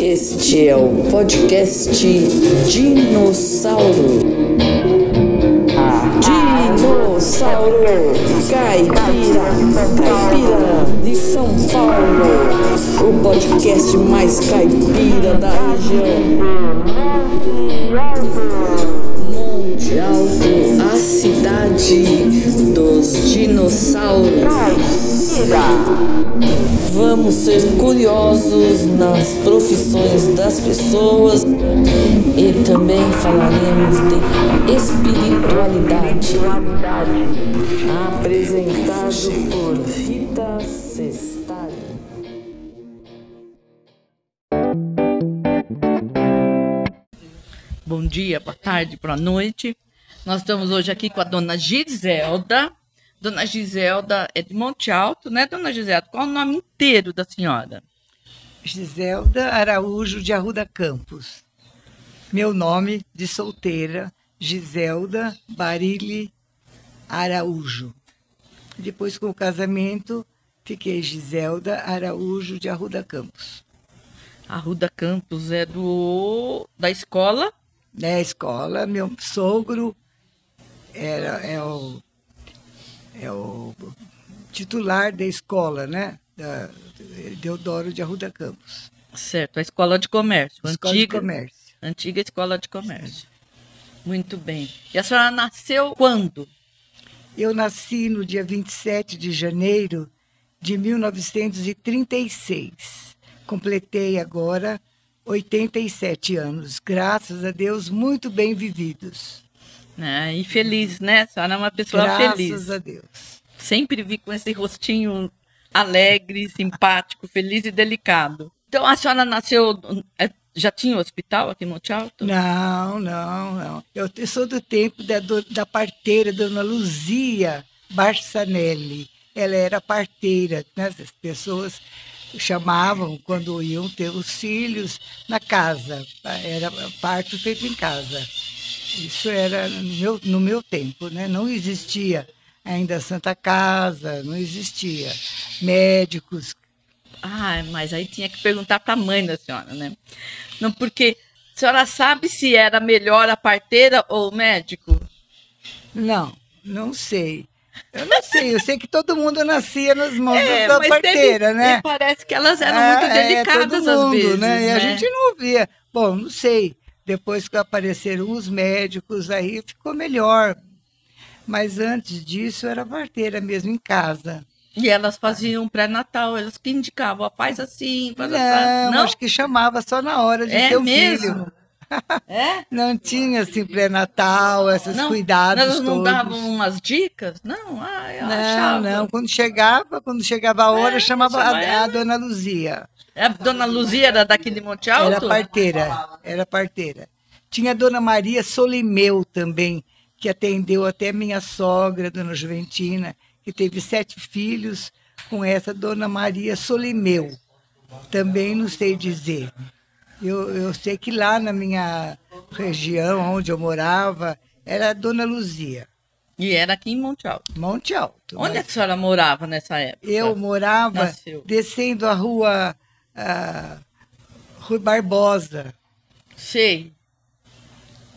Este é o podcast Dinossauro. Dinossauro Caipira, Caipira de São Paulo. O podcast mais caipira da região. Cidade dos dinossauros. Vamos ser curiosos nas profissões das pessoas e também falaremos de espiritualidade. Apresentado por Rita Sestari. Bom dia, boa tarde, boa noite. Nós estamos hoje aqui com a dona Giselda. Dona Giselda é de Monte Alto, né, dona Giselda? Qual o nome inteiro da senhora? Giselda Araújo de Arruda Campos. Meu nome de solteira, Giselda Barile Araújo. Depois, com o casamento, fiquei Giselda Araújo de Arruda Campos. Arruda Campos é do da escola. Na escola, meu sogro era, é, o, é o titular da escola, né? Da, Deodoro de Arruda Campos. Certo, a escola de comércio. Escola antiga, de comércio. Antiga escola de comércio. Muito bem. E a senhora nasceu quando? Eu nasci no dia 27 de janeiro de 1936. Completei agora 87 anos. Graças a Deus, muito bem vividos. Né? E feliz, né? A senhora é uma pessoa Graças feliz. a Deus. Sempre vi com esse rostinho alegre, simpático, feliz e delicado. Então a senhora nasceu. é, Já tinha hospital aqui em Monte Alto? Não, não, não. Eu sou do tempo da, da parteira, Dona Luzia Barçanelli. Ela era parteira, né? As pessoas chamavam quando iam ter os filhos na casa. Era parto feito em casa. Isso era no meu, no meu tempo, né? Não existia ainda Santa Casa, não existia. Médicos. Ah, mas aí tinha que perguntar para a mãe da senhora, né? Não, porque a senhora sabe se era melhor a parteira ou o médico? Não, não sei. Eu não sei, eu sei que todo mundo nascia nas mãos É, da parteira, teve- né? e Parece que elas eram É, muito é, delicadas todo às mundo, vezes, né? E a né? gente não via. Bom, não sei. Depois que apareceram os médicos, aí ficou melhor. Mas antes disso, era parteira mesmo, em casa. E elas faziam pré-natal, elas que indicavam, faz assim, faz Não, assim. Não? acho que chamava só na hora de É ter o mesmo? filho. É? Não tinha, assim, pré-natal, esses Não, cuidados elas não todos. davam umas dicas? Não, ah, eu Não, achava. não. Quando chegava, quando chegava a hora, É, chamava chama a, a ela. dona Luzia. A dona Luzia era daqui de Monte Alto? Era parteira, era parteira. Tinha a dona Maria Solimeu também, que atendeu até minha sogra, dona Juventina, que teve sete filhos com essa dona Maria Solimeu. Também não sei dizer. Eu, eu sei que lá na minha região, onde eu morava, era a dona Luzia, E era aqui em Monte Alto. Monte Alto. Onde né? a senhora morava nessa época? Eu morava Nasceu. descendo a rua, Rui Barbosa. Sei.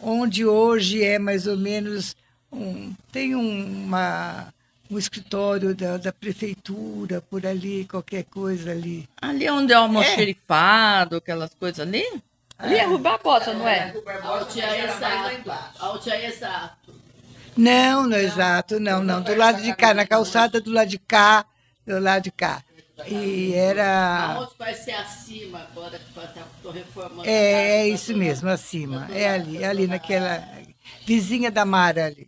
onde hoje é mais ou menos um, tem um, uma, um escritório da, da prefeitura por ali, qualquer coisa ali. Ali onde é o almoxerifado, É. aquelas coisas ali? Ali é Rui Barbosa, não é? Não, no exato, não, não. Do lado de cá, na calçada do lado de cá, do lado de cá. E era. Aonde vai ser acima agora que estou reformando? É, é isso mesmo, acima. É ali, é ali naquela. Vizinha da Mara ali.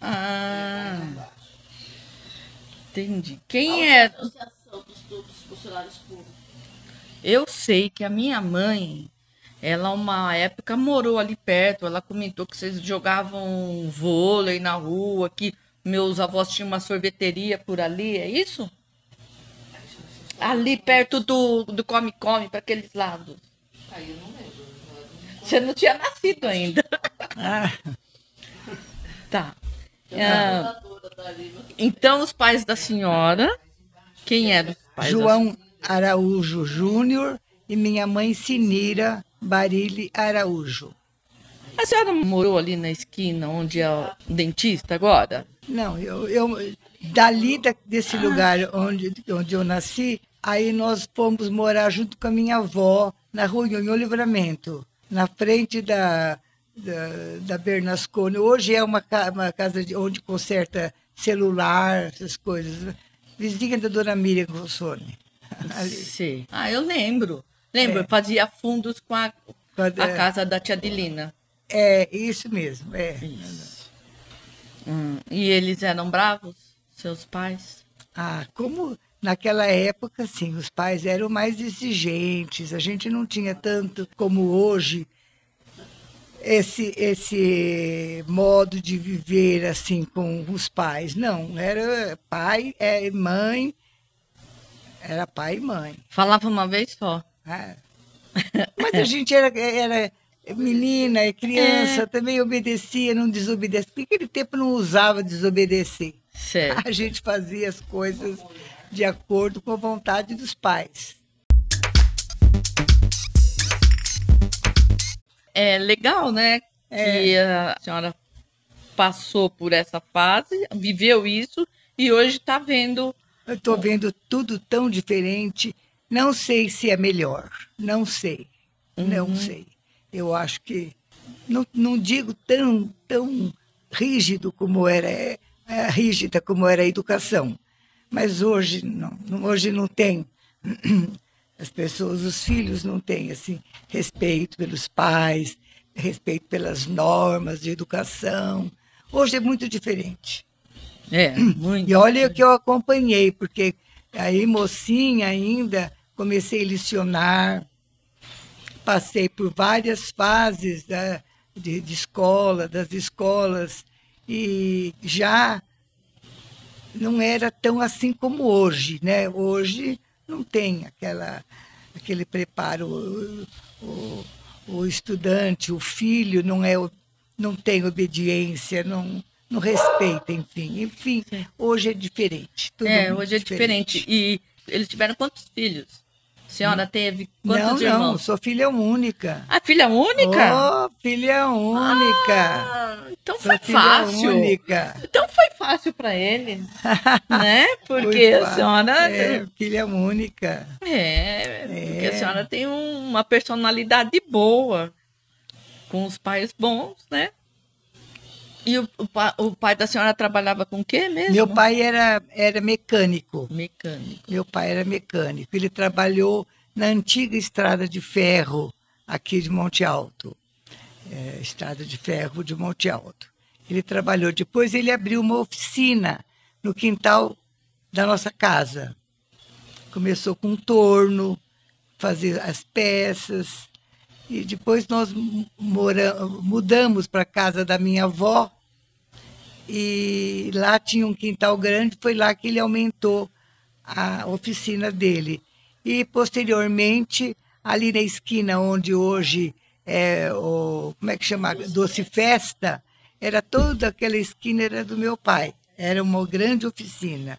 Ah, entendi. Quem é? Associação dos, dos funcionários públicos. Eu sei que a minha mãe, ela uma época morou ali perto, ela comentou que vocês jogavam vôlei na rua, que meus avós tinham uma sorveteria por ali, é isso? Ali perto do, do Come Come, para aqueles lados. Aí eu não lembro. Você não tinha nascido ainda. Ah, Tá. Ah, Lima. então, os pais da senhora, quem eram os pais? da João, Araújo Júnior e minha mãe Sinira Barile Araújo. A senhora morou ali na esquina onde é o dentista agora? Não, eu, eu dali da- desse lugar onde, onde eu nasci, aí nós fomos morar junto com a minha avó na rua Nhonhô Livramento, na frente da, da, da Bernascone. Hoje é uma, uma casa de, onde conserta celular, essas coisas. Vizinha da dona Miriam Rossoni. Sim. Ah, eu lembro. Lembro, É. fazia fundos com a, Quando a é- casa da tia Adelina. É, isso mesmo, é. Hum, E eles eram bravos, seus pais? Ah, como naquela época, sim, os pais eram mais exigentes, a gente não tinha tanto como hoje esse, esse modo de viver assim com os pais. Não, era pai, é, mãe, era pai e mãe. Falava uma vez só. né? Mas a gente era, era menina, é criança, também obedecia, não desobedecia. Porque naquele tempo não usava desobedecer. Certo. A gente fazia as coisas de acordo com a vontade dos pais. É legal, né? Que a senhora passou por essa fase, viveu isso e hoje está vendo. Eu estou vendo tudo tão diferente. Não sei se é melhor. Não sei. Não sei. Eu acho que. Não, não digo tão, tão rígido como era, é, é, rígida como era a educação. Mas hoje não- hoje não tem. As pessoas, os filhos não têm assim, respeito pelos pais, respeito pelas normas de educação. Hoje é muito diferente. É, muito. E olha que eu acompanhei, porque aí, mocinha ainda, comecei a licionar, passei por várias fases da, de, de escola, das escolas, e já não era tão assim como hoje, né? Hoje não tem aquela, aquele preparo. O, o, o estudante, o filho, não, é, não tem obediência, não, não respeita, enfim. Enfim, hoje é diferente. É, hoje é diferente. E eles tiveram quantos filhos? A senhora teve quantos Não, não, irmãos? sou filha única. A filha única? Oh, filha única. Ah, então Sou foi fácil. única. Então foi fácil para ele, né? Porque a senhora É, filha única. É, porque É. a senhora tem um- uma personalidade boa, com os pais bons, né? E o, o, o pai da senhora trabalhava com o quê mesmo? Meu pai era, era mecânico. Mecânico. Meu pai era mecânico. Ele trabalhou na antiga estrada de ferro aqui de Monte Alto. É, estrada de ferro de Monte Alto. Ele trabalhou. Depois ele abriu uma oficina no quintal da nossa casa. Começou com um torno, fazer as peças. E depois nós mudamos para a casa da minha avó. E lá tinha um quintal grande, foi lá que ele aumentou a oficina dele. E, posteriormente, ali na esquina onde hoje é o. Como é que chama? Doce Festa, era toda aquela esquina era do meu pai. Era uma grande oficina.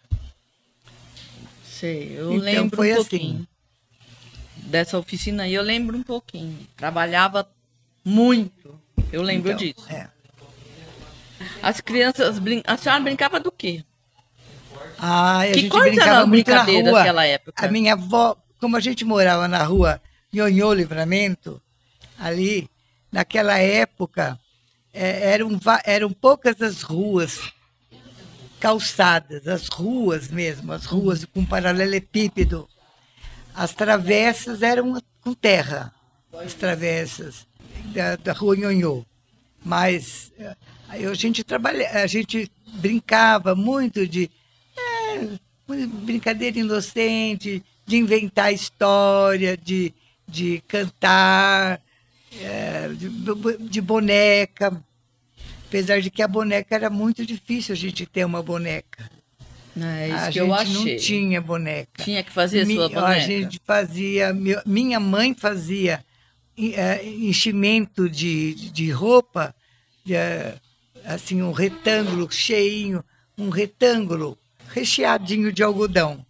Sei, eu Então, lembro foi um assim. Dessa oficina aí eu lembro um pouquinho. Trabalhava muito. Eu lembro Então, disso. é. As crianças brin... A senhora brincava do quê? Ah, Que coisa era brincava a brincadeira rua. daquela época? A minha avó, como a gente morava na rua Nhonhô Livramento, ali, naquela época, eh, eram, eram poucas as ruas calçadas, as ruas mesmo, as ruas com paralelepípedo. As travessas eram com terra, as travessas da, da rua Nhonhô. Mas eh, a gente trabalha, a gente brincava muito de é, brincadeira inocente, de inventar história, de, de cantar, é, de, de boneca. Apesar de que a boneca era muito difícil a gente ter uma boneca. É isso a que gente eu achei. não tinha boneca. Tinha que fazer Mi- sua boneca. A gente fazia, minha mãe fazia eh, enchimento de, de roupa, de, eh, assim, um retângulo cheinho, um retângulo recheadinho de algodão.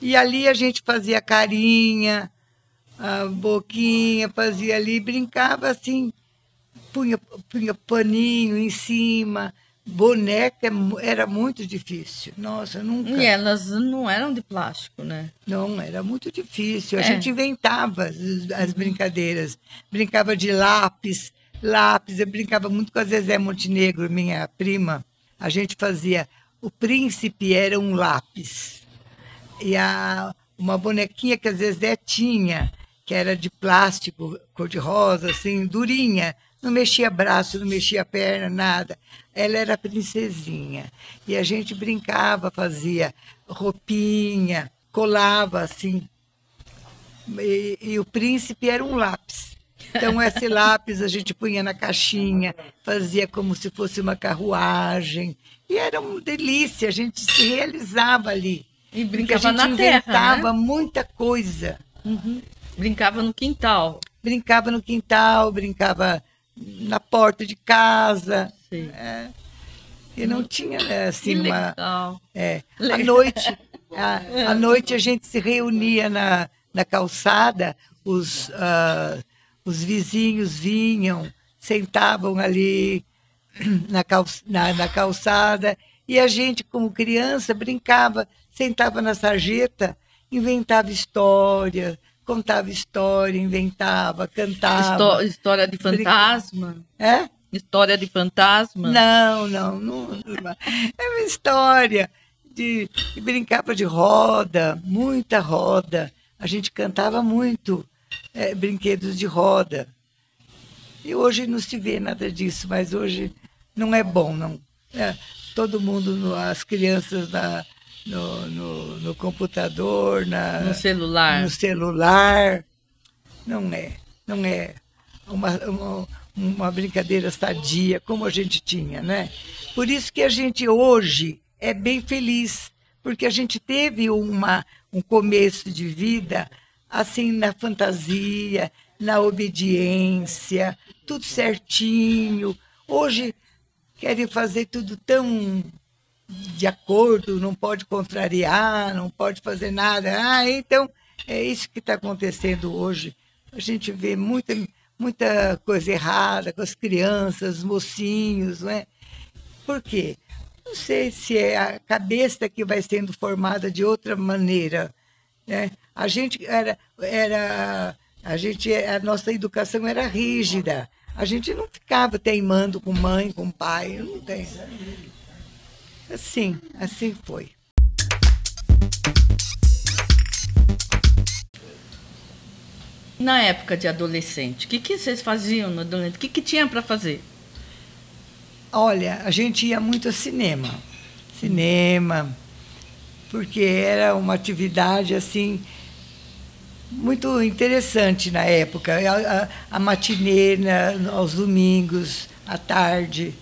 E ali a gente fazia carinha, a boquinha, fazia ali, brincava assim, punha, punha paninho em cima. Boneca é era muito difícil. Nossa, nunca. E elas não eram de plástico, né? Não, era muito difícil. A É. gente inventava as, as brincadeiras. Brincava de lápis, lápis. Eu brincava muito com a Zezé Montenegro, minha prima. A gente fazia. O príncipe era um lápis. E a, uma bonequinha que a Zezé tinha, que era de plástico, cor-de-rosa, assim, durinha. Não mexia braço, não mexia perna, nada. Ela era princesinha. E a gente brincava, fazia roupinha, colava assim. E, e o príncipe era um lápis. Então, esse lápis a gente punha na caixinha, fazia como se fosse uma carruagem. E era uma delícia, a gente se realizava ali. E brincava a gente na terra, inventava né? muita coisa. Brincava no quintal. Brincava no quintal, brincava na porta de casa. É. E não tinha né, assim Que uma. legal. É, à noite, à, à noite a gente se reunia na, na calçada, os, ah, os vizinhos vinham, sentavam ali na, cal, na, na calçada e a gente, como criança, brincava, sentava na sarjeta, inventava história, contava história, inventava, cantava. Histó- história de fantasma. É? História de fantasma. Não, não, não. É uma história de, de brincava de roda, muita roda. A gente cantava muito eh, brinquedos de roda. E hoje não se vê nada disso, mas hoje não é bom, não. É, todo mundo, as crianças na, no, no, no computador, na, No celular. no celular. Não é, não é uma, uma, uma brincadeira sadia como a gente tinha, né? Por isso que a gente hoje é bem feliz, porque a gente teve uma, um começo de vida assim na fantasia, na obediência, tudo certinho. Hoje querem fazer tudo tão de acordo, não pode contrariar, não pode fazer nada. Ah, então é isso que está acontecendo hoje. A gente vê muita, muita coisa errada com as crianças, os mocinhos, não é? Por quê? Não sei se é a cabeça que vai sendo formada de outra maneira. Né? A gente era, era a gente a nossa educação era rígida. A gente não ficava teimando com mãe, com pai, não tem. Assim, assim foi. Na época de adolescente, o que, que vocês faziam no adolescente? O que, que tinha para fazer? Olha, a gente ia muito ao cinema. Cinema, porque era uma atividade assim muito interessante na época. A, a, a matinê na, aos domingos, à tarde.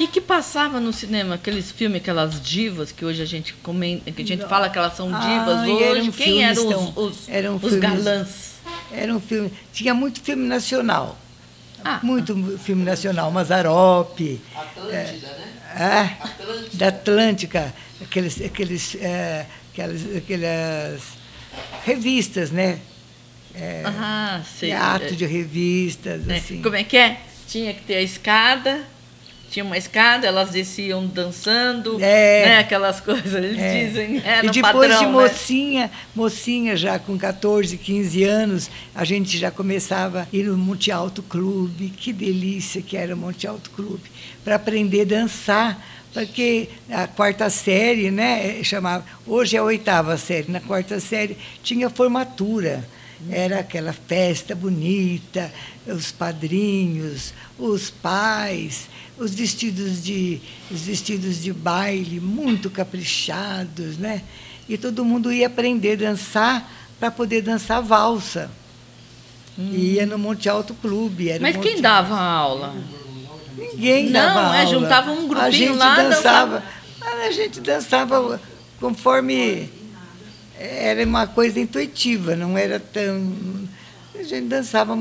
O que, que passava no cinema? Aqueles filmes, aquelas divas que hoje a gente comenta, que a gente fala que elas são divas Ah, hoje. eram Quem filmes eram os, tão- os, eram os filmes- galãs? Era um filme. Tinha muito filme nacional. Ah, Muito filme nacional. Mazarope. Atlântida, né? É, Atlântida. da Atlântica, aqueles, aqueles, é, aquelas, aquelas revistas, né? ah, sei. Teatro de revistas, É, assim. Como é que é? Tinha que ter a escada, tinha uma escada, elas desciam dançando, É. né? Aquelas coisas, eles É. dizem, é, e depois padrão, de né? mocinha, mocinha já com 14, 15 anos, a gente já começava a ir no Monte Alto Clube. Que delícia que era o Monte Alto Clube, para aprender a dançar. Porque a quarta série, né, chamava, hoje é a oitava série, na quarta série tinha formatura. Era aquela festa bonita, os padrinhos, os pais, os vestidos de, os vestidos de baile muito caprichados, né? E todo mundo ia aprender a dançar para poder dançar valsa. E ia no Monte Alto Clube. Hum. Mas Monte quem dava a aula? Ninguém Não, dava é, aula. juntava um grupinho a gente lá, dançava. A gente dançava conforme era uma coisa intuitiva, não era tão. A gente dançava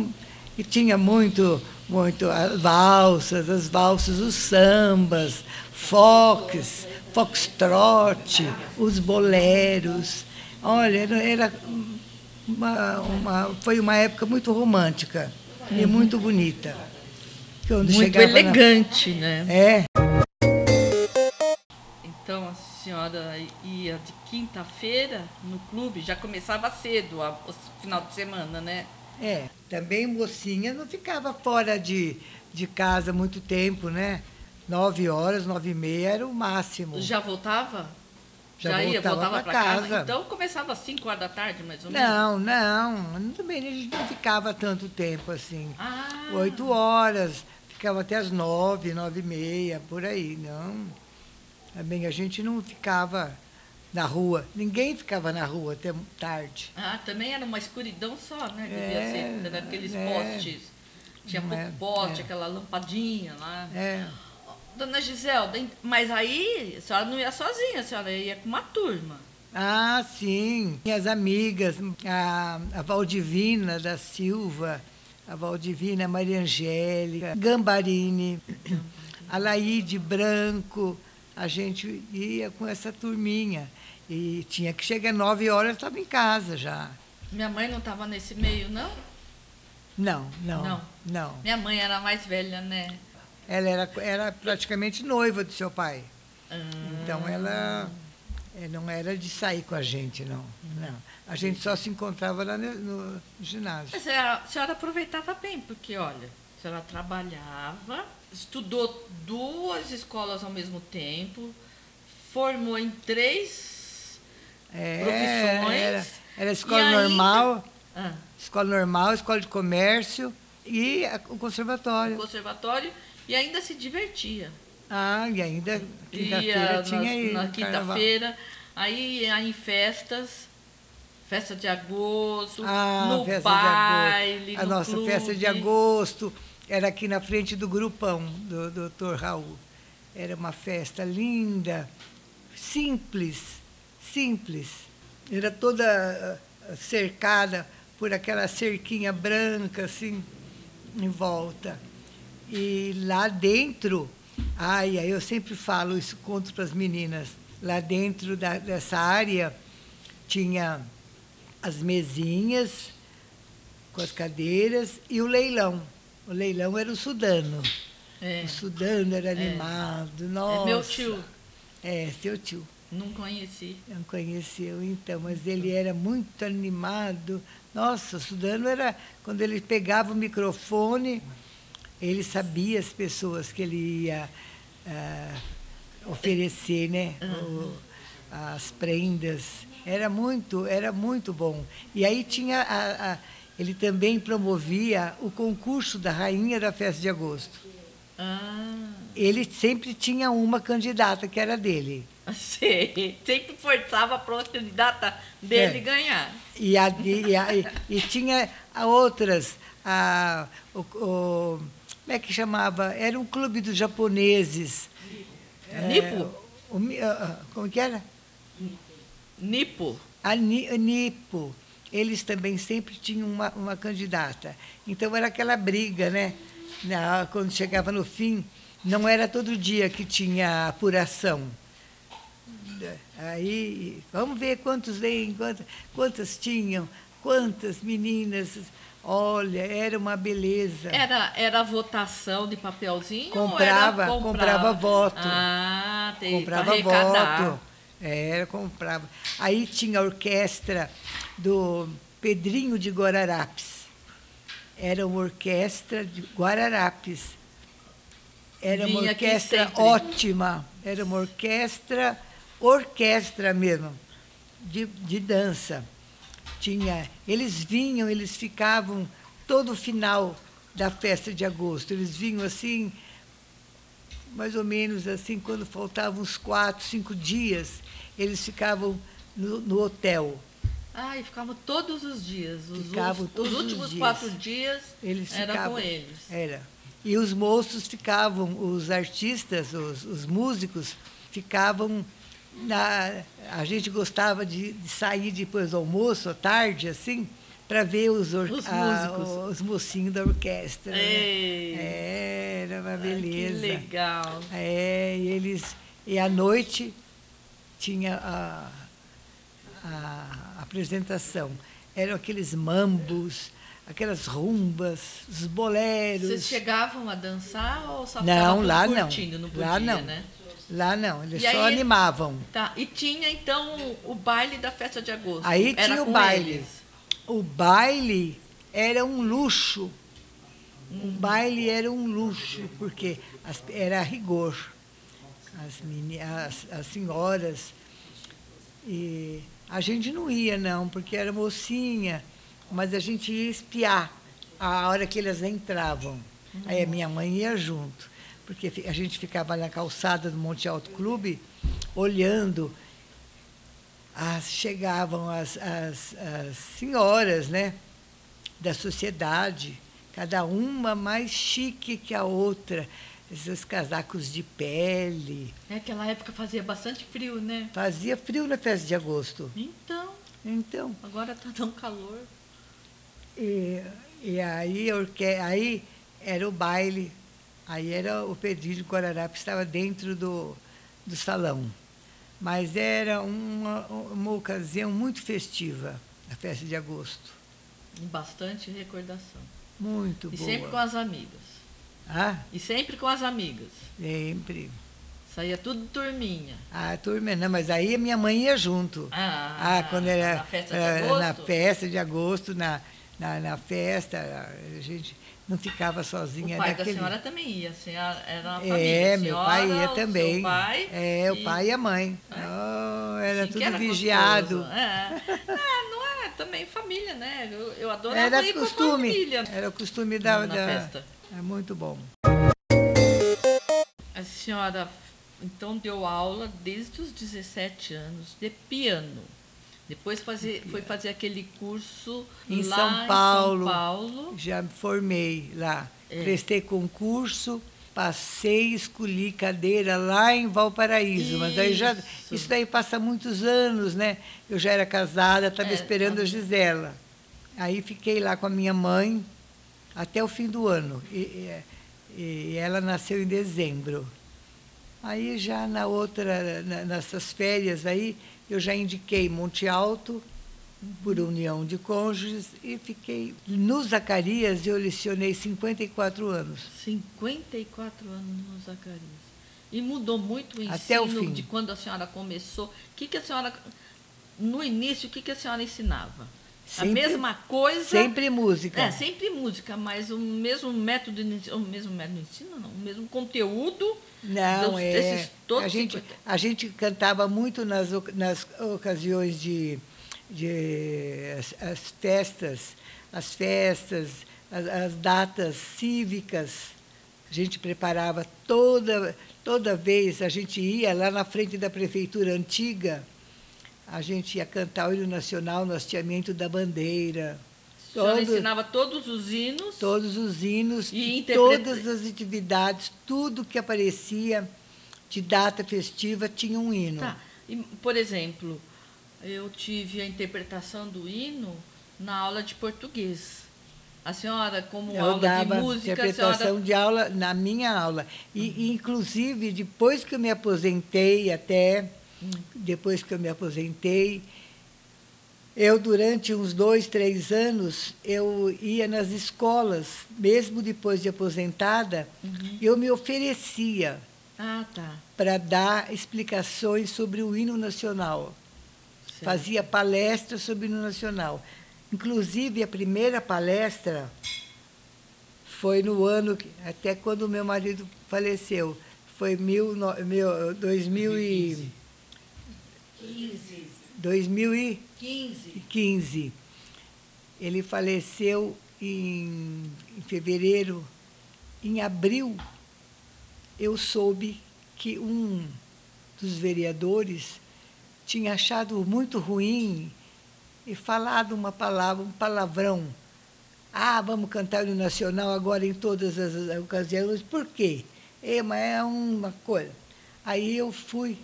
e tinha muito, muito as valsas, as valsas, os sambas, fox, foxtrot, os boleros. Olha, era, uma, uma- foi uma época muito romântica e muito bonita. Quando Uhum. Muito chegava na- elegante, né? É, Então a senhora ia de quinta-feira no clube, já começava cedo a- o final de semana, né? é. Também mocinha não ficava fora de, de casa muito tempo, né? Nove horas, nove e meia era o máximo. Já voltava? Já ia, voltava para casa. casa. Então começava às 5 horas da tarde, mais ou menos? Não, não. Também a gente não ficava tanto tempo assim. Ah, Oito horas, ficava até as nove, nove e meia, por aí, não. Também a gente não ficava na rua. Ninguém ficava na rua até tarde. ah, também era uma escuridão só, né? Devia É, ser, era aqueles é. postes. Tinha pouco é, poste, é. aquela lampadinha lá. É. Dona Giselda, mas aí a senhora não ia sozinha, a senhora ia com uma turma. Ah, sim. Minhas amigas, a, a Valdivina da Silva, a Valdivina Maria Angélica, Gambarini, a Laíde Branco, a gente ia com essa turminha. E tinha que chegar nove horas, estava em casa já. Minha mãe não estava nesse meio, não? Não, não, Não. não. Minha mãe era mais velha, né? Ela era, era praticamente noiva do seu pai. Ah, Então ela eh, não era de sair com a gente, não. não. A gente só se encontrava lá no, no ginásio. Mas a senhora aproveitava bem, porque, olha, a senhora trabalhava, estudou duas escolas ao mesmo tempo, formou em três É, profissões. Era, era escola ainda- normal, ah, escola normal, escola de comércio e a- o conservatório. conservatório e ainda se divertia. Ah, e ainda quinta-feira tinha aí. na quinta-feira, aí ia em festas, festa de agosto, Ah, no festa baile, de agosto. A no nossa festa de clube. agosto era aqui na frente do grupão do doutor Raul. Era uma festa linda, simples, simples. Era toda ah, cercada por aquela cerquinha branca, assim, em volta. E lá dentro, ai, eu sempre falo isso, conto para as meninas, lá dentro da- dessa área tinha as mesinhas com as cadeiras e o leilão. O leilão era o sudano. É, O sudano era animado, nossa. é meu tio, É, seu tio. não conheci. Não conheceu, então, mas ele era muito animado. Nossa, o Sudano era. Quando ele pegava o microfone, ele sabia as pessoas que ele ia ah, oferecer, né? O- as prendas. Era muito, era muito bom. E aí tinha. a- a- ele também promovia o concurso da Rainha da Festa de Agosto. Ah, Ele sempre tinha uma candidata que era dele. sei. Sempre forçava a candidata dele É. ganhar. E, a, e, a- e- tinha outras, a, o, o- como é que chamava? Era um clube dos japoneses. Nipo? o mi- ah, ah, como que era? Nipo. A, Ni- a Nipo. Eles também sempre tinham uma, uma candidata. Então era aquela briga, né? Na- quando chegava no fim, não era todo dia que tinha apuração. Aí, vamos ver quantos leem, quantas, quantas tinham, quantas meninas. Olha, era uma beleza. Era, era votação de papelzinho? Comprava, ou era comprava voto. Ah, tem pra comprava voto. Era, comprava. Aí tinha a orquestra do Pedrinho de Guararapes. Era uma orquestra de Guararapes. Era uma Vinha aqui orquestra sempre. ótima. Era uma orquestra, orquestra mesmo, de, de dança. Tinha, eles vinham, eles ficavam todo o final da festa de agosto. Eles vinham assim, mais ou menos assim, quando faltavam uns quatro, cinco dias, eles ficavam no, no hotel. Ah, e ficavam todos os dias. Os, Ficavam os- todos os os últimos dias. quatro dias Eles era ficavam, com eles. Era. E os moços ficavam, os artistas, os, os músicos, ficavam na. A gente gostava de, de sair depois do almoço, à tarde, assim, para ver os, or- Os a- os mocinhos da orquestra. né? Ei. Era uma Ai, beleza. que legal. É, e eles. E à noite tinha a, a, apresentação. Eram aqueles mambos, aquelas rumbas, os boleros. Vocês chegavam a dançar ou só Não, lá não. curtindo? Não podia, Lá não. né? Lá não, eles E só aí- animavam. Tá. E tinha, então, o baile da festa de agosto. Aí Era tinha o baile. eles. O baile era um luxo. O baile era um luxo, porque as- era a rigor. As, meni- as, as senhoras. E a gente não ia, não, porque era mocinha, mas a gente ia espiar a hora que elas entravam. Aí a minha mãe ia junto, porque a gente ficava na calçada do Monte Alto Clube, olhando as, chegavam as, as, as senhoras né, da sociedade, cada uma mais chique que a outra, esses casacos de pele. Naquela época fazia bastante frio, né? Fazia frio na festa de agosto. Então, Então, agora tá tão calor. e, e aí, orque- aí era o baile, aí era o Pedrinho Guararapes, estava dentro do, do salão. Mas era uma, uma ocasião muito festiva, a festa de agosto. E bastante recordação. Muito E boa. sempre com as amigas. Ah, E sempre com as amigas. sempre. Saía tudo turminha. Ah, turma, não, mas aí minha mãe ia junto. Ah, Ah, quando era na festa de era agosto? na festa de agosto, na, na, na festa, a gente não ficava sozinha. O pai naquele- da senhora também ia, a senhora era uma É, família. A meu senhora, pai ia o também. Seu pai, é, o e- pai e a mãe. Oh, era Sim, tudo era vigiado. É. Ah, não é também família, né? Eu, eu adorava Era ir com a costume. família Era o costume da, na da- festa. É muito bom. A senhora então deu aula desde os 17 anos de piano. Depois fazer, foi fazer aquele curso Em lá São Paulo. em São Paulo. Já me formei lá. É. Prestei concurso, passei, escolhi cadeira lá em Valparaíso. Mas aí já. Isso. Isso daí passa muitos anos, né? Eu já era casada, estava É, esperando tá. a Gisela. Aí fiquei lá com a minha mãe até o fim do ano. E, e- ela nasceu em dezembro. Aí já na outra, na- nessas férias aí, eu já indiquei Monte Alto por união de cônjuges e fiquei no Zacarias eu lecionei 54 anos. 54 anos no Zacarias. E mudou muito o ensino Até o fim. de quando a senhora começou. O que, que a senhora. No início, o que, que a senhora ensinava? Sempre- a mesma coisa. Sempre música. É, sempre música, mas o mesmo método de ensino, o mesmo método de ensino, não, o mesmo conteúdo Não, dos- é. a, gente, 50. a gente cantava muito nas, nas ocasiões de, de as, as festas, as festas, as, as datas cívicas. A gente preparava toda, toda vez, a gente ia lá na frente da prefeitura antiga, a gente ia cantar o hino nacional no hasteamento da bandeira. Todo- ensinava todos os hinos. todos os hinos, E interpreta- todas as atividades, tudo que aparecia de data festiva tinha um hino. Tá. E, por exemplo, eu tive a interpretação do hino na aula de português. A senhora, como Eu aula dava de música, a interpretação senhora... de aula na minha aula. E, e, inclusive, depois que eu me aposentei, até depois que eu me aposentei. Eu, durante uns dois, três anos, eu ia nas escolas, mesmo depois de aposentada, uhum. eu me oferecia ah, tá. para dar explicações sobre o hino nacional. Certo. Fazia palestras sobre o hino nacional. Inclusive, a primeira palestra foi no ano, que, até quando o meu marido faleceu, foi mil, mil, 2015. 2015. Ele faleceu em, em fevereiro. Em abril, eu soube que um dos vereadores tinha achado muito ruim e falado uma palavra, um palavrão. Ah, vamos cantar o nacional agora em todas as ocasiões. Por quê? É, mas é uma coisa. Aí eu fui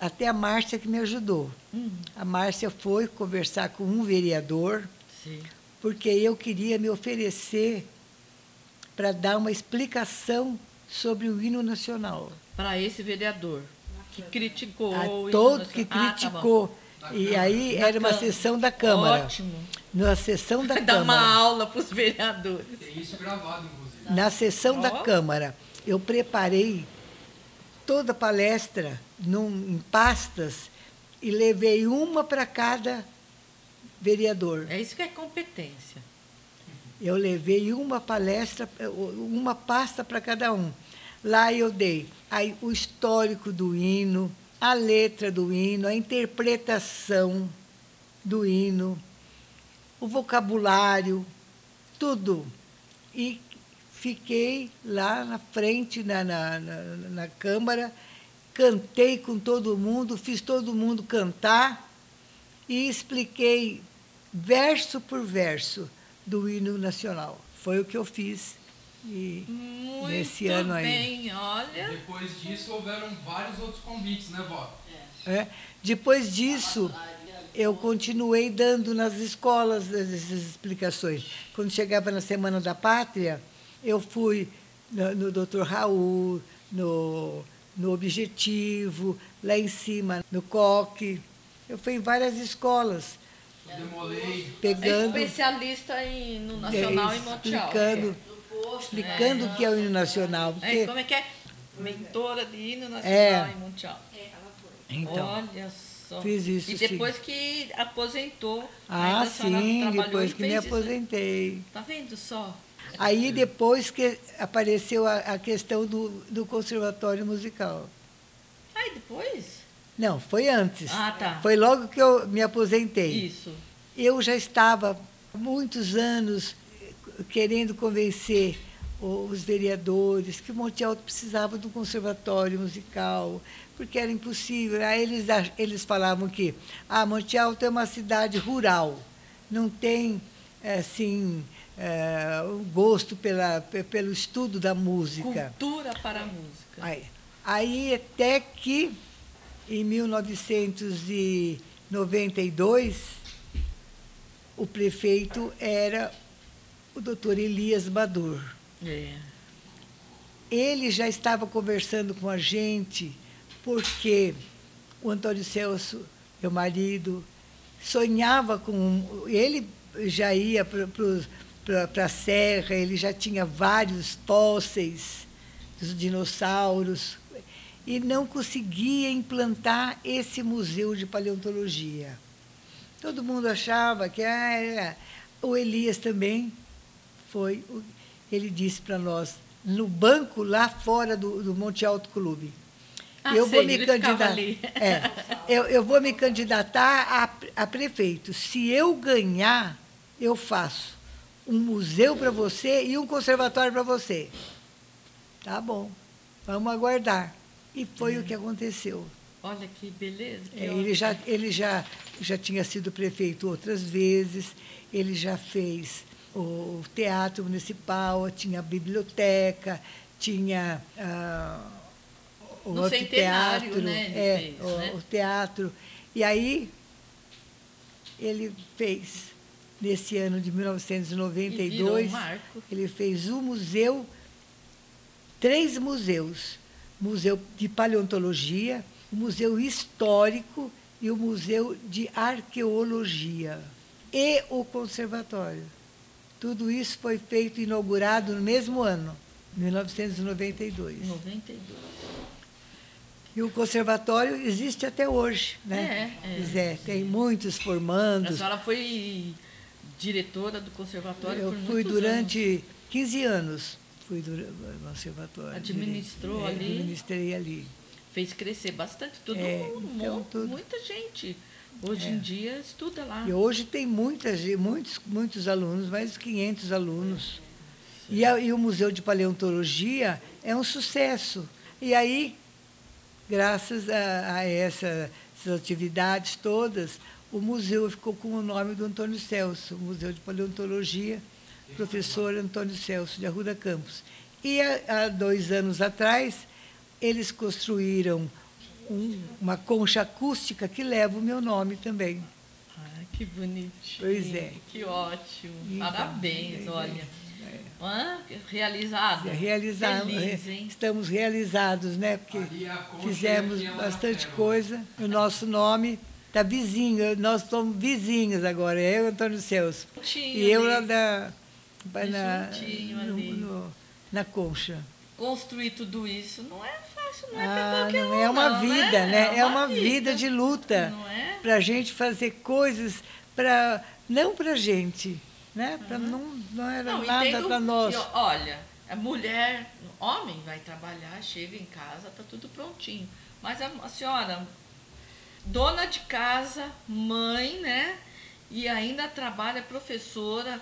até a Márcia que me ajudou. Hum, A Márcia foi conversar com um vereador, sim. porque eu queria me oferecer para dar uma explicação sobre o hino nacional. Para esse vereador que criticou o A hino todo nacional. que Ah, tá criticou. E aí Na era uma Câmara. sessão da Câmara. Ótimo. Na sessão da Dar uma Câmara. aula para os vereadores. Tem isso gravado, inclusive. Na sessão da Ó. Câmara, eu preparei toda a palestra num, em pastas e levei uma para cada vereador. É isso que é competência. Eu levei uma palestra, uma pasta para cada um. Lá eu dei aí, o histórico do hino, a letra do hino, a interpretação do hino, o vocabulário, tudo. E fiquei lá na frente, na, na, na, na Câmara, cantei com todo mundo, fiz todo mundo cantar e expliquei verso por verso do hino nacional. Foi o que eu fiz. E Muito Nesse ano aí. bem, olha. Depois disso, houveram vários outros convites, né, vó? é, depois disso, eu continuei dando nas escolas essas explicações. Quando chegava na Semana da Pátria, eu fui no, no Dr. Raul, no, no Objetivo, lá em cima, no Coque. Eu fui em várias escolas, Eu demolei. É pegando, especialista em, no Nacional é, e Montiel. explicando, explicando o que é o hino nacional. É, Porque, como é que é? Mentora de hino nacional É. e mundial. então, Olha só. Fiz isso, E depois que aposentou, ah, sim, depois que me fez isso. aposentei. Tá vendo só? Aí depois que apareceu a, a questão do, do conservatório musical. Aí depois? Não, foi antes. Ah, tá. Foi logo que eu me aposentei. Isso. Eu já estava há muitos anos querendo convencer os vereadores que Monte Alto precisava de um conservatório musical, porque era impossível. Aí eles, eles falavam que ah, Monte Alto é uma cidade rural, não tem assim, eh, o gosto pela, pe- pelo estudo da música. Cultura para a música. Aí, aí até que, em 1992, o prefeito era o doutor Elias Badur. É. Ele já estava conversando com a gente, porque o Antônio Celso, meu marido, sonhava com. Ele já ia para a serra, ele já tinha vários fósseis dos dinossauros, e não conseguia implantar esse museu de paleontologia. Todo mundo achava que ah, era. o Elias também foi. Ele disse para nós, no banco lá fora do, do Monte Alto Clube. Ah, eu sei, vou me candidatar. É, eu, eu vou me candidatar a, a prefeito. Se eu ganhar, eu faço um museu para você e um conservatório para você. Tá bom, vamos aguardar. E foi o que aconteceu. Olha que beleza. que É, ele já, ele já, já tinha sido prefeito outras vezes, ele já fez o teatro municipal, tinha a biblioteca, tinha ah, o No anfiteatro, né, é, fez, o, né? o teatro. E aí ele fez, nesse ano de E virou 1992, um ele fez um museu, três museus. Museu de Paleontologia, o Museu Histórico e o Museu de Arqueologia. E o Conservatório. Tudo isso foi feito, inaugurado no mesmo ano, 1992. 92. E o conservatório existe até hoje, né? É, é. É, tem muitos A formandos. senhora foi diretora do conservatório Eu por fui durante 15 anos, fui durante o conservatório. Administrou É, ali? Administrei ali. Fez crescer bastante. Tudo, É, um então, tudo. muita gente. Hoje em dia estuda lá. E hoje tem muita, ge- muitos, muitos alunos, mais de 500 alunos. E, a- e o Museu de Paleontologia é um sucesso. E aí, graças a, a essa- essas atividades todas, o museu ficou com o nome do Antônio Celso, o Museu de Paleontologia, professor Antônio Celso de Arruda Campos. E há, dois anos atrás, eles construíram um- uma concha acústica que leva o meu nome também. Ai, que bonitinho. Pois é. Que ótimo. Então, Parabéns, é, olha. Hã? realizado. É, realizar- Feliz, hein? Estamos realizados, né? Porque é fizemos é uma bastante pérola. coisa. O nosso nome tá vizinho, nós somos vizinhos agora, eu e Antônio Celso. E eu ali. lá da. Na, no- no- na concha. Construir tudo isso não é fácil, não é Ah, qualquer não um, é uma não, vida, né? É uma vida de luta. É? Para a gente fazer coisas para não para a gente, né? Pra não, não era Não, nada para nós. e, olha, a mulher, homem vai trabalhar, chega em casa, tá tudo prontinho. Mas a, a senhora, dona de casa, mãe, né? E ainda trabalha professora,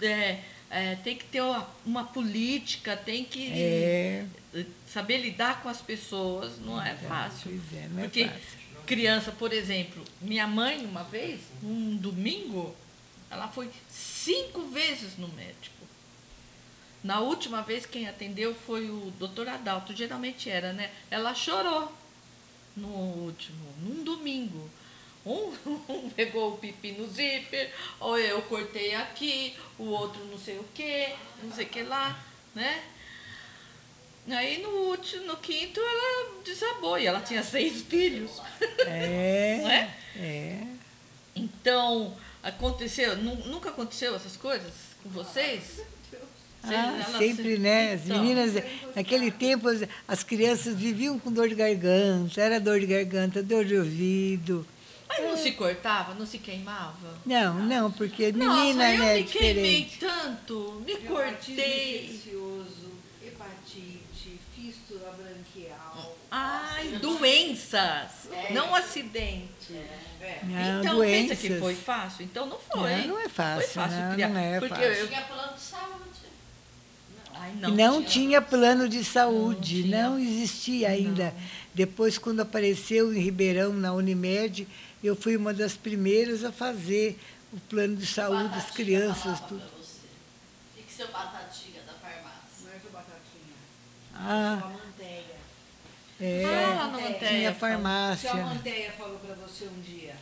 é, é, tem que ter uma, uma política, tem que É, saber lidar com as pessoas, não é fácil. pois é, não é Porque fácil. criança, por exemplo, minha mãe, uma vez, um domingo, ela foi cinco vezes no médico. Na última vez, quem atendeu foi o doutor Adalto, geralmente era, né? Ela chorou no último, num domingo. Um, um pegou o pipi no zíper, ou eu cortei aqui, o outro não sei o que, não sei o que lá, né? Aí no último, no quinto, ela desabou e ela tinha seis filhos. É, Não é? é. Então, aconteceu, nu- nunca aconteceu essas coisas com vocês? Ah, sempre, né? As Então, meninas, naquele tempo, as, as crianças viviam com dor de garganta, era dor de garganta, dor de ouvido. Mas não se cortava, não se queimava? Não, não, porque menina, Nossa, eu né, me é queimei diferente. tanto, me cortei. infeccioso, hepatite, fístula branquial. Ai, doenças, não acidente. É. Não, então, doenças. pensa que foi fácil? Então não foi. Não, não é fácil, Foi fácil não, criar. não é porque fácil. Eu, Tinha plano de saúde. Ai, Não, não tinha plano de saúde, Não não, tinha. existia ainda. Depois, quando apareceu em Ribeirão, na Unimed, eu fui uma das primeiras a fazer o plano de saúde das Batatinha crianças. falava Tudo. O que, que seu batatinha da farmácia? Não é que batatinha. Ah, manteia. é, Ah, lá no É, Manteia, tinha farmácia. Sua manteia falou para você um dia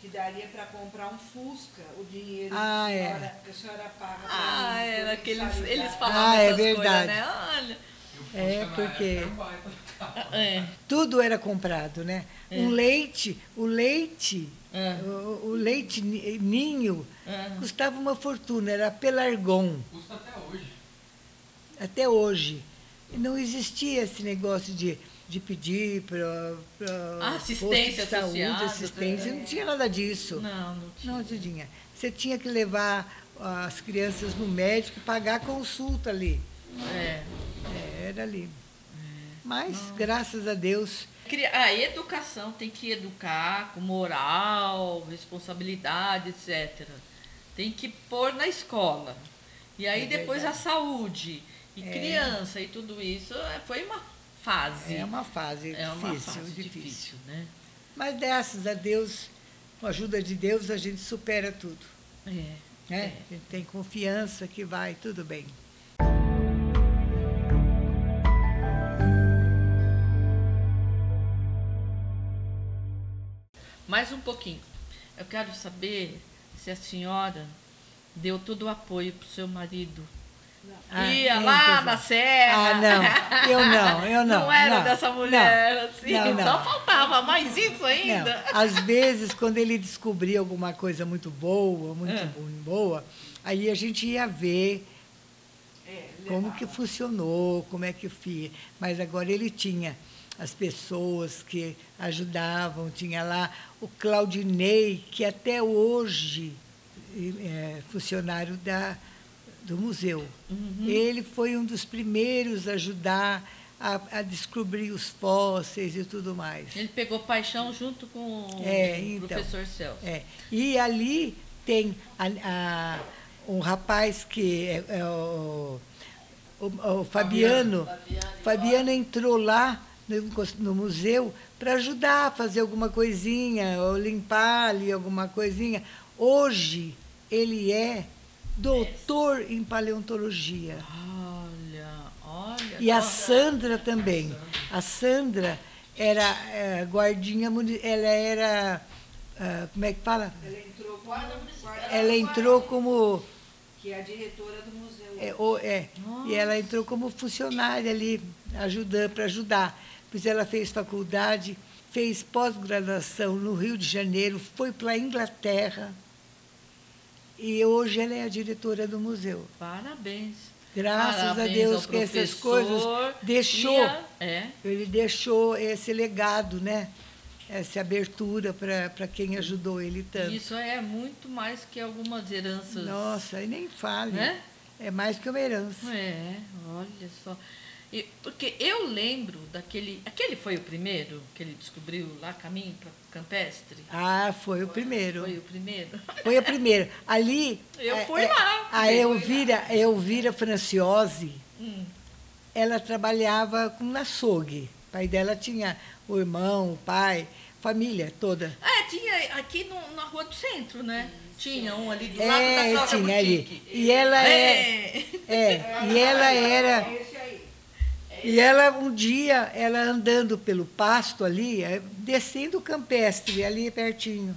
que daria para comprar um Fusca, o dinheiro Ah, que, a é. senhora, que a senhora paga Ah, mim, que eles, falavam Ah, é essas coisas, verdade. né? Olha. É, porque-. É. Tudo era comprado, né? É. Um leite, o leite, É. o, o leite ni- ninho É. custava uma fortuna, era Pelargon. Custa até hoje. até hoje. E não existia esse negócio de, de pedir para Assistência de saúde, assistência, não tinha nada disso. Não, não tinha. Não tinha. Você tinha que levar as crianças no médico e pagar a consulta ali. É. É, era ali. Mas, graças a Deus, A educação tem que educar com moral, responsabilidade, etc. Tem que pôr na escola. E aí É depois a saúde. E É. criança e tudo isso é, foi uma fase. é uma fase É uma difícil, fase difícil. difícil, né? Mas, graças a Deus, com a ajuda de Deus, a gente supera tudo. É. Né? É. A gente tem confiança que vai tudo bem. Mais um pouquinho. Eu quero saber se a senhora deu todo o apoio para o seu marido. Ah, Ia lá na serra. Ah, não. Eu não, eu não. Não era não, dessa mulher, não, assim. não, não. Só faltava mais isso ainda. às vezes, quando ele descobria alguma coisa muito boa, muito É. boa, aí a gente ia ver É, como que funcionou, como é que fia. Mas agora ele tinha as pessoas que ajudavam, tinha lá o Claudinei, que até hoje é funcionário da, do museu. Uhum. Ele foi um dos primeiros a ajudar a, a descobrir os fósseis e tudo mais. Ele pegou paixão junto com É, o então. professor Celso. É. E ali tem a- a- um rapaz que é, é o, o- o Fabiano. Fabiano. Fabiano entrou lá no, no museu para ajudar a fazer alguma coisinha, ou limpar ali alguma coisinha. Hoje ele é doutor em paleontologia. Olha, olha. E a. Sandra também. A Sandra era eh, guardinha, ela era, ah, como é que fala? Ela entrou como Guarda Ela entrou como, que é a diretora do museu. é, o- é, e ela entrou como funcionária ali, ajudando para ajudar. Pois ela fez faculdade, fez pós-graduação no Rio de Janeiro, foi para a Inglaterra e hoje ela é a diretora do museu. Parabéns. Graças Parabéns a Deus que essas coisas deixou, a- É. ele deixou esse legado, né? Essa abertura para quem ajudou ele tanto. Isso é muito mais que algumas heranças. Nossa, e nem fale. Né? É mais que uma herança. É, olha só. E- porque eu lembro daquele. Aquele foi o primeiro que ele descobriu lá caminho para campestre? Ah, foi o primeiro. Foi o primeiro? Foi a primeira. Ali. Eu é, fui é, lá. A Elvira, a Elvira Franciose, Hum. ela trabalhava com açougue. O pai dela tinha o irmão, o pai, família toda. É, tinha aqui no- na rua do centro, né? Tinha um ali do lado da É, Cláudia tinha ali. E ela é, É. é, e ela era Esse aí. E ela, um dia, ela andando pelo pasto ali, eh, descendo o campestre, ali pertinho,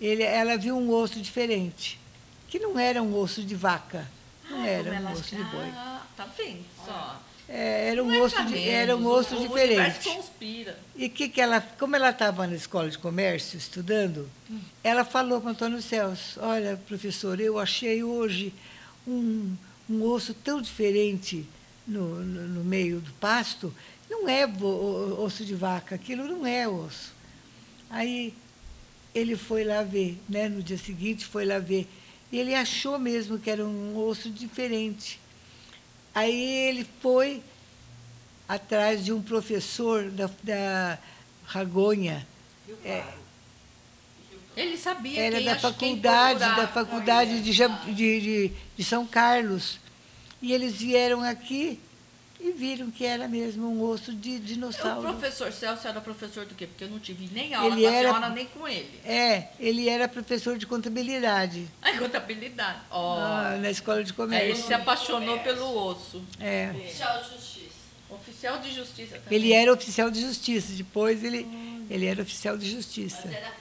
ele, ela viu um osso diferente, que não era um osso de vaca, não Ah, era um osso de boi. Ah, tá vendo só? É, era um é osso, de, era um osso o diferente. conspira. E que que ela, como ela estava na escola de comércio estudando, ela falou para Antônio Celso: Olha, professor, eu achei hoje um, um osso tão diferente no, no, no meio do pasto. Não é osso de vaca, aquilo não é osso. Aí ele foi lá ver, né? no dia seguinte foi lá ver. E ele achou mesmo que era um osso diferente. Aí ele foi atrás de um professor da, da Ragonha, é, Ele sabia era quem da faculdade, da faculdade de, de, de, de São Carlos. E eles vieram aqui e viram que era mesmo um osso de O dinossauro. professor Celso era professor do quê? Porque eu não tive nem aula Ele com a era- senhora, nem com ele. É, ele era professor de contabilidade A contabilidade. Ó. ah, na escola de Aí ele comércio. se apaixonou pelo osso. É. Oficial de Justiça. Oficial de justiça também. Ele era oficial de justiça, depois ele, ele era oficial de justiça. Mas era,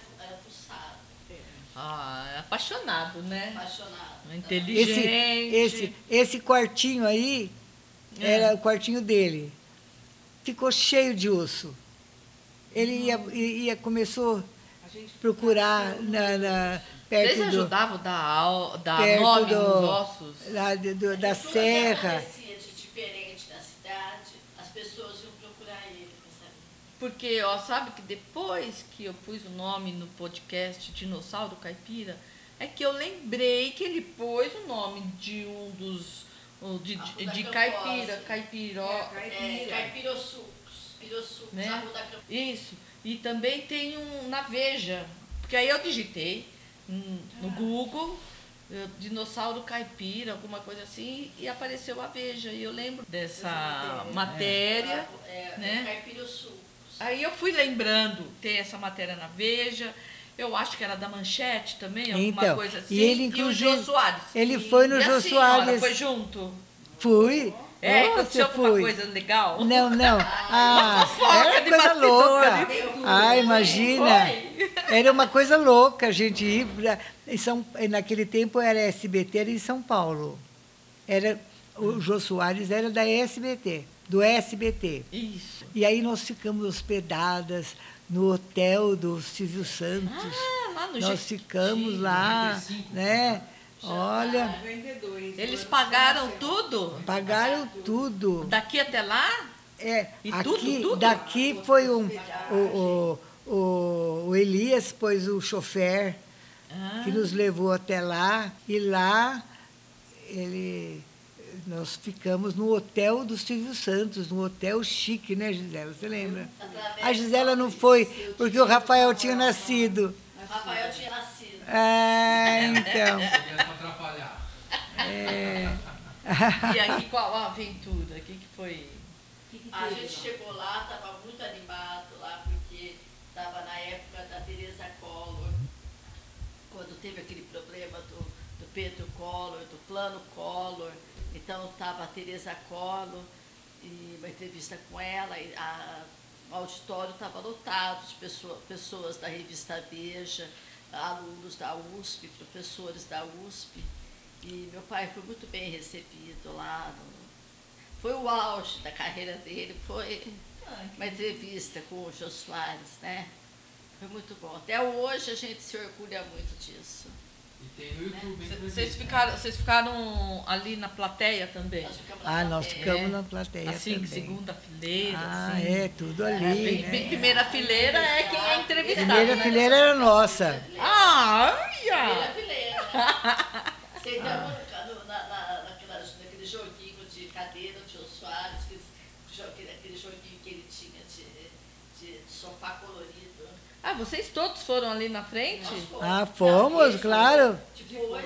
Ah, é apaixonado, né? apaixonado. Esse, Inteligente. esse, esse quartinho aí É. era o quartinho dele. Ficou cheio de osso. Ele ia, ia começou A procurar na, na, Vocês perto do, ajudavam a dar, au- dar perto nome do- nos ossos? de- do- da serra. acontecia de diferente na cidade, as pessoas iam procurar ele pra saber. Porque, ó, sabe que depois que eu pus o nome no podcast Dinossauro Caipira, é que eu lembrei que ele pôs o nome de um dos. o De, de, Arruda de Campose. caipira, caipiró. É, caipirosucos. Pirossucos, Né? a rua da Campo. Isso. E também tem um na Veja. Porque aí eu digitei no Google. eh, Dinossauro caipira, alguma coisa assim, e apareceu a Veja. E eu lembro dessa matéria. É, né? é caipirosucos. Aí eu fui lembrando, tem essa matéria na Veja, eu acho que era da Manchete também, alguma Então, coisa assim. e ele, o inclusive, Jô Soares. ele foi no e Jô senhora Soares. foi junto? Fui. É, Nossa, aconteceu alguma fui. coisa legal? Não, não. Ah, fofoca era de coisa louca. Ah, imagina. Foi. Era uma coisa louca a gente ir pra, em São, naquele tempo era SBT, era em São Paulo. Era, o Jô Soares era da SBT, do SBT. Isso. E aí nós ficamos hospedadas no hotel do Silvio Santos. Ah, lá no nós G- ficamos lá, né? Olha, vendedores. Eles pagaram tudo? pagaram tudo. Daqui até lá? É, E aqui, tudo, tudo? daqui foi um, o, o, o, o Elias pôs o chofer Ah, que nos levou até lá e lá ele nós ficamos no hotel do Silvio Santos, num hotel chique, né, Gisela? Você lembra? A Gisela não foi porque o Rafael tinha nascido. Rafael tinha nascido. Ah, então. Atrapalhar. E aí, qual a aventura? O que, que foi? A gente chegou lá, estava muito animado lá, porque estava na época da Teresa Collor, quando teve aquele problema do, do Pedro Collor, do plano Collor. Então estava a Teresa Collor e uma entrevista com ela, e a- o auditório estava lotado de pessoa- pessoas da revista Veja, alunos da USP, professores da USP. E meu pai foi muito bem recebido lá no, foi o auge da carreira dele, foi uma entrevista com o Jô Soares, né? Foi muito bom. Até hoje a gente se orgulha muito disso. E? Vocês ficaram, vocês ficaram ali na plateia também? Nós ficamos na Ah, nós ficamos na plateia Assim, também. segunda fileira, Ah, assim. é, tudo ali, É, bem, né? bem primeira fileira é quem é entrevistado, Primeira né? fileira era nossa. Ah, Primeira olha! fileira. Sentamos no- na, na, naquela, naquele joguinho de cadeira do Jô Soares, que, jo- aquele, aquele joguinho que ele tinha de, de sofá colorido. Ah, vocês todos foram ali na frente? Fomos. Ah, fomos, Isso. claro. Depois,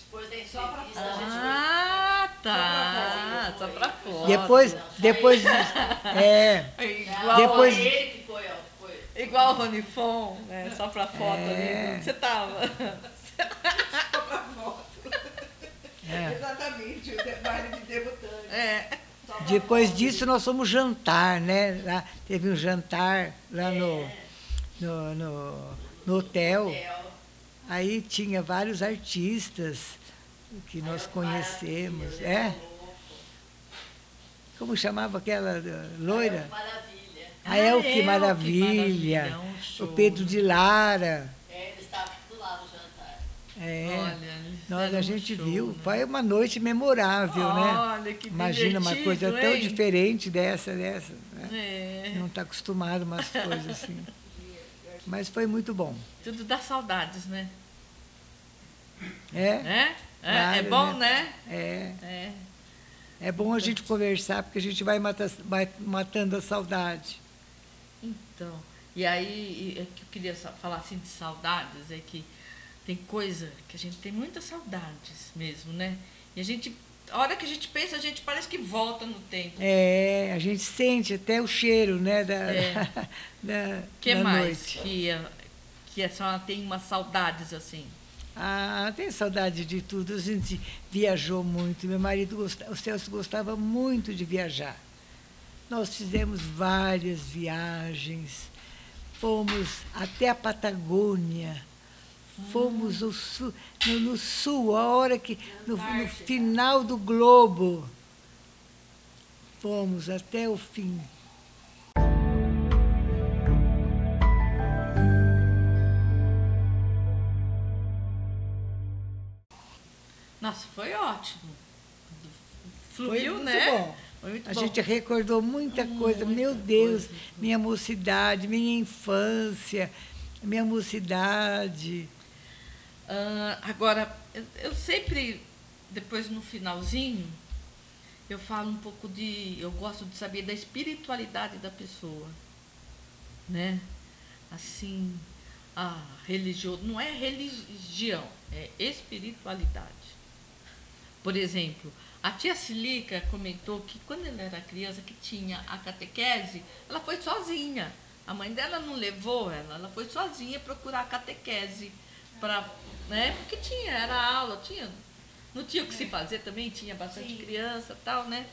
depois da entrevista, Só pra a gente Ah, tá. Só pra foto. Depois, depois, é, Igual, Depois- ele que foi, ó, foi. igual o Ronifon, né? Só pra foto É. ali. Onde você tava? Só pra foto. é. Exatamente, o baile de debutante. É. Depois disso nós fomos jantar, né? Lá, teve um jantar lá no, no, no, no hotel. Hotel. Aí tinha vários artistas que nós Aí, conhecemos. Maravilha, É? Como chamava aquela eh, loira? Maravilha. Ah, que El, que maravilha. um. O Pedro de Lara. É, ele estava do lado do jantar. É. Olha, Nós, a um gente show, viu. né? Foi uma noite memorável, né? Olha, que Imagina uma coisa divertido, tão hein? diferente dessa, dessa. né? É, Não está acostumado a umas coisas assim. Mas foi muito bom. tudo dá saudades, né? É, É? É, é Claro, bom, né? é. É. É bom a gente conversar, porque a gente vai, mata- vai matando a saudade. Então, e aí, é que eu queria falar assim de saudades, é que tem coisa que a gente tem muitas saudades mesmo, né? E a gente, a hora que a gente pensa, a gente parece que volta no tempo. É, a gente sente até o cheiro né, da, É. da, O que da mais noite. que, a- que a senhora tem umas saudades assim? Ah, tenho saudade de tudo. A gente viajou muito. Meu marido, gosta- o Celso, gostava muito de viajar. Nós fizemos várias viagens. Fomos até a Patagônia. Fomos ao sul, no, no sul, a hora que. No, no final do globo. Fomos até o fim. Nossa, foi ótimo. Foi Fluiu, muito né? bom. Foi muito A bom. gente recordou muita coisa. Meu Deus, minha mocidade, minha infância, minha mocidade. Ah, agora, eu, eu sempre, depois no finalzinho, eu falo um pouco de. Eu gosto de saber da espiritualidade da pessoa. Né? Assim, a religião. Não é religião, é espiritualidade. Por exemplo, a tia Silica comentou que quando ela era criança, que tinha a catequese, ela foi sozinha. A mãe dela não levou ela, ela foi sozinha procurar a catequese. Pra, né? Porque tinha, era aula, tinha, não tinha o que se fazer também, tinha bastante criança e tal, né?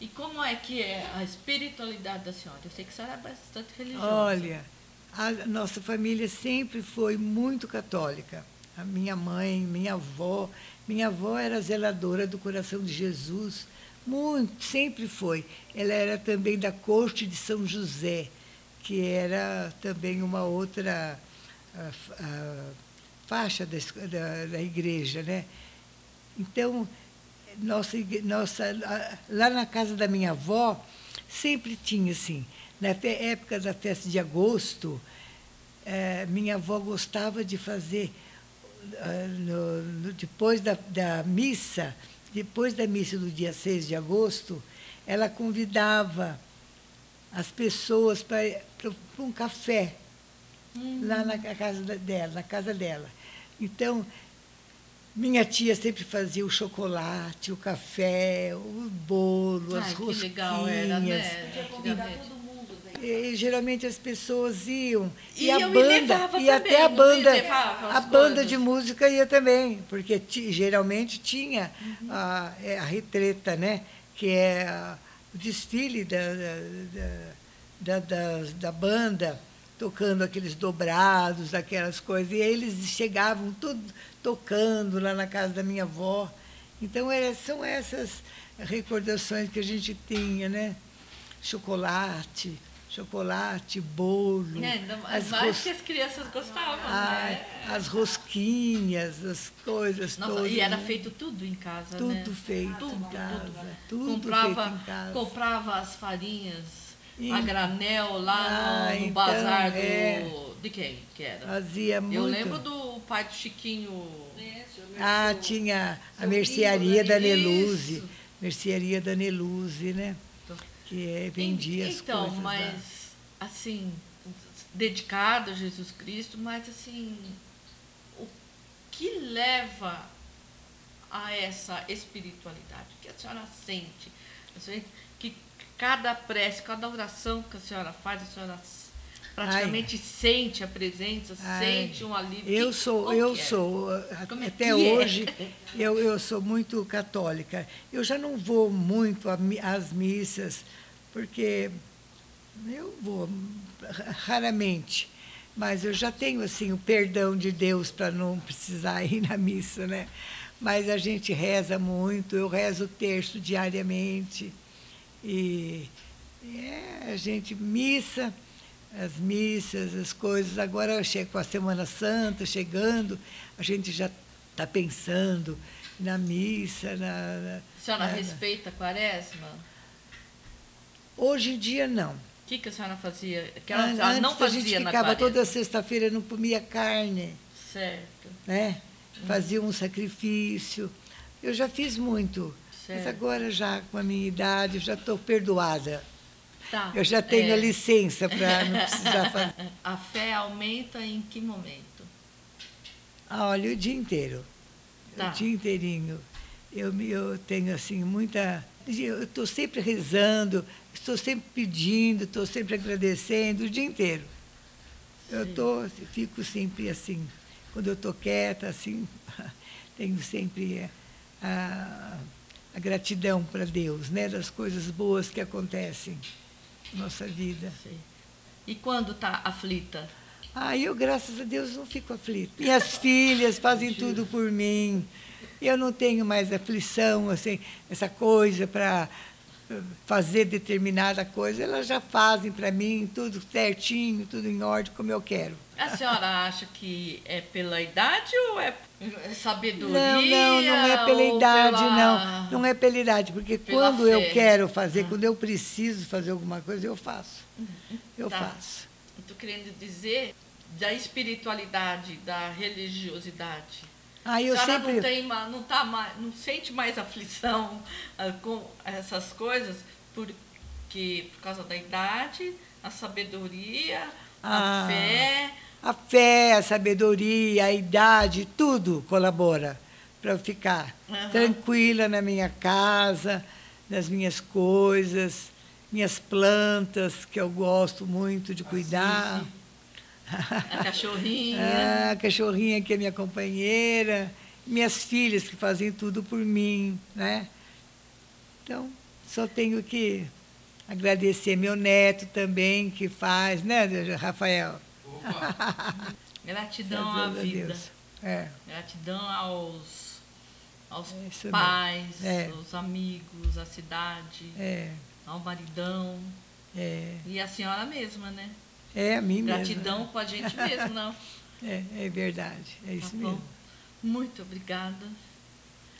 E como é que é a espiritualidade da senhora? Eu sei que a senhora é bastante religiosa. Olha, a nossa família sempre foi muito católica. A minha mãe, minha avó, minha avó era zeladora do coração de Jesus, muito, sempre foi. Ela era também da corte de São José, que era também uma outra faixa da, da, da igreja, né? Então, nossa, nossa, lá na casa da minha avó, sempre tinha assim, na época da festa de agosto, eh, minha avó gostava de fazer, ah, no- no- depois da, da missa, depois da missa do dia 6 de agosto, ela convidava as pessoas para um café lá na casa da- dela, na casa dela. Então, minha tia sempre fazia o chocolate, o café, o bolo, as Ai, que rosquinhas. legal era, né? Podia convidar todo mundo, né? E, geralmente as pessoas iam. E, E a banda, e até também, a não banda, as a banda coisas? de música ia também, porque ti- geralmente tinha Uhum. a, é, a retreta, né? Que é a- o desfile da, da, da, da, da banda, tocando aqueles dobrados, aquelas coisas. E eles chegavam tudo tocando lá na casa da minha avó. Então, era, são essas recordações que a gente tinha, né? chocolate, chocolate, bolo. É, as mais ros- que as crianças gostavam, Ai, né? as rosquinhas, as coisas Nossa, todas. e era feito tudo em casa, né? Tudo feito Tudo, em casa. Tudo, comprava, feito em casa. comprava as farinhas E- a granel lá Ah, no, no então, bazar do. é. De quem que era? Fazia muito. Eu lembro do pai do Chiquinho. Ah, tinha a mercearia da né? Neluze. Isso. Mercearia da Neluze, né? Então. Que é, vendia as então, coisas lá. mas assim, dedicado a Jesus Cristo, mas assim, o que leva a essa espiritualidade? O que a senhora sente? A senhora- que cada prece, cada oração que a senhora faz, a senhora praticamente sente a presença, Ai, sente um alívio. Eu sou, eu é? sou, a- Como é até é? hoje, eu, eu sou muito católica. Eu já não vou muito às missas, porque eu vou ra- raramente, mas eu já tenho assim o perdão de Deus para não precisar ir na missa, né? Mas a gente reza muito, eu rezo o terço diariamente e é, a gente missa, as missas, as coisas. Agora chega com a Semana Santa chegando, a gente já está pensando na missa, na, na- A senhora na- respeita a quaresma? Hoje em dia não. O que, que a senhora fazia? Que ela, An- ela Antes não a fazia gente na ficava toda sexta-feira não comia carne, Certo. né? Fazia um sacrifício. Eu já fiz muito. Mas Certo. agora já com a minha idade, eu já estou perdoada. Tá. Eu já tenho É. a licença para não precisar fazer. A fé aumenta em que momento? Ah, olha, o dia inteiro. Tá. O dia inteirinho. Eu, eu tenho, assim, muita... Eu estou sempre rezando, estou sempre pedindo, estou sempre agradecendo, o dia inteiro. Eu Sim. tô, fico sempre assim, quando eu estou quieta, assim, tenho sempre eh, a, a gratidão para Deus, né, das coisas boas que acontecem na nossa vida. Sei. E quando está aflita? Ah, eu, graças a Deus, não fico aflita. Minhas filhas fazem tudo por mim. Eu não tenho mais aflição, assim, essa coisa para fazer determinada coisa. Elas já fazem para mim tudo certinho, tudo em ordem, como eu quero. A senhora acha que é pela idade ou é sabedoria? Não, não, não é pela idade, pela- não. Não é pela idade, porque Pela quando eu fé. quero fazer, quando eu preciso fazer alguma coisa, eu faço. Eu Tá. faço. Estou querendo dizer da espiritualidade, da religiosidade. Ah, eu a senhora sempre. não, tem, não, tá mais, não sente mais aflição ah, com essas coisas porque, por causa da idade, a sabedoria, a Ah. fé. A fé, a sabedoria, a idade, tudo colabora para eu ficar Aham. tranquila na minha casa, nas minhas coisas, minhas plantas, que eu gosto muito de cuidar. A cachorrinha. Ah, a cachorrinha que é minha companheira, minhas filhas que fazem tudo por mim, né? Então, só tenho que agradecer meu neto também, que faz, né, Rafael? Gratidão à vida. Deus. É, Gratidão aos, aos É pais, É. aos amigos, à cidade, é, ao maridão. é, E a senhora mesma, né? É a mim mesmo. Gratidão com a gente mesmo, não? É, é verdade, é isso Tá bom. mesmo. Muito obrigada.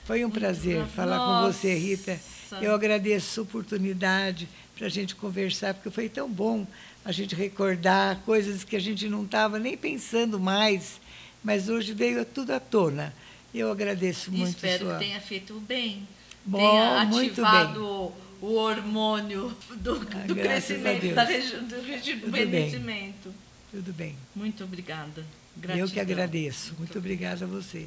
Foi um Muito prazer obrigada. falar com você, Nossa. Rita. Eu agradeço a oportunidade para a gente conversar, porque foi tão bom a gente recordar coisas que a gente não estava nem pensando mais, mas hoje veio tudo à tona. Eu agradeço E muito espero sua... que tenha feito bem. Bom, tenha muito ativado o hormônio do, Ah, do crescimento, da regi- do Tudo bem. rejuvenescimento. Tudo bem. Muito obrigada. Eu que Gratidão. agradeço. Muito obrigada a você.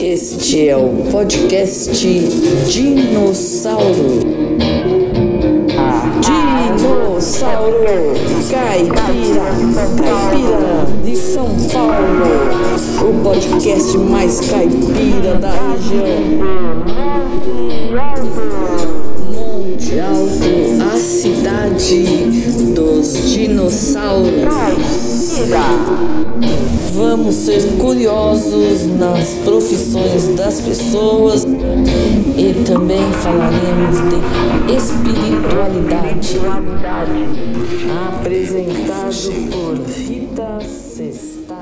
Este é o podcast Dinossauro. Dinossauro Caipira, Caipira de São Paulo. O podcast mais caipira da região. Cidade dos dinossauros. Vamos ser curiosos nas profissões das pessoas e também falaremos de espiritualidade. Apresentado por Rita Sestari.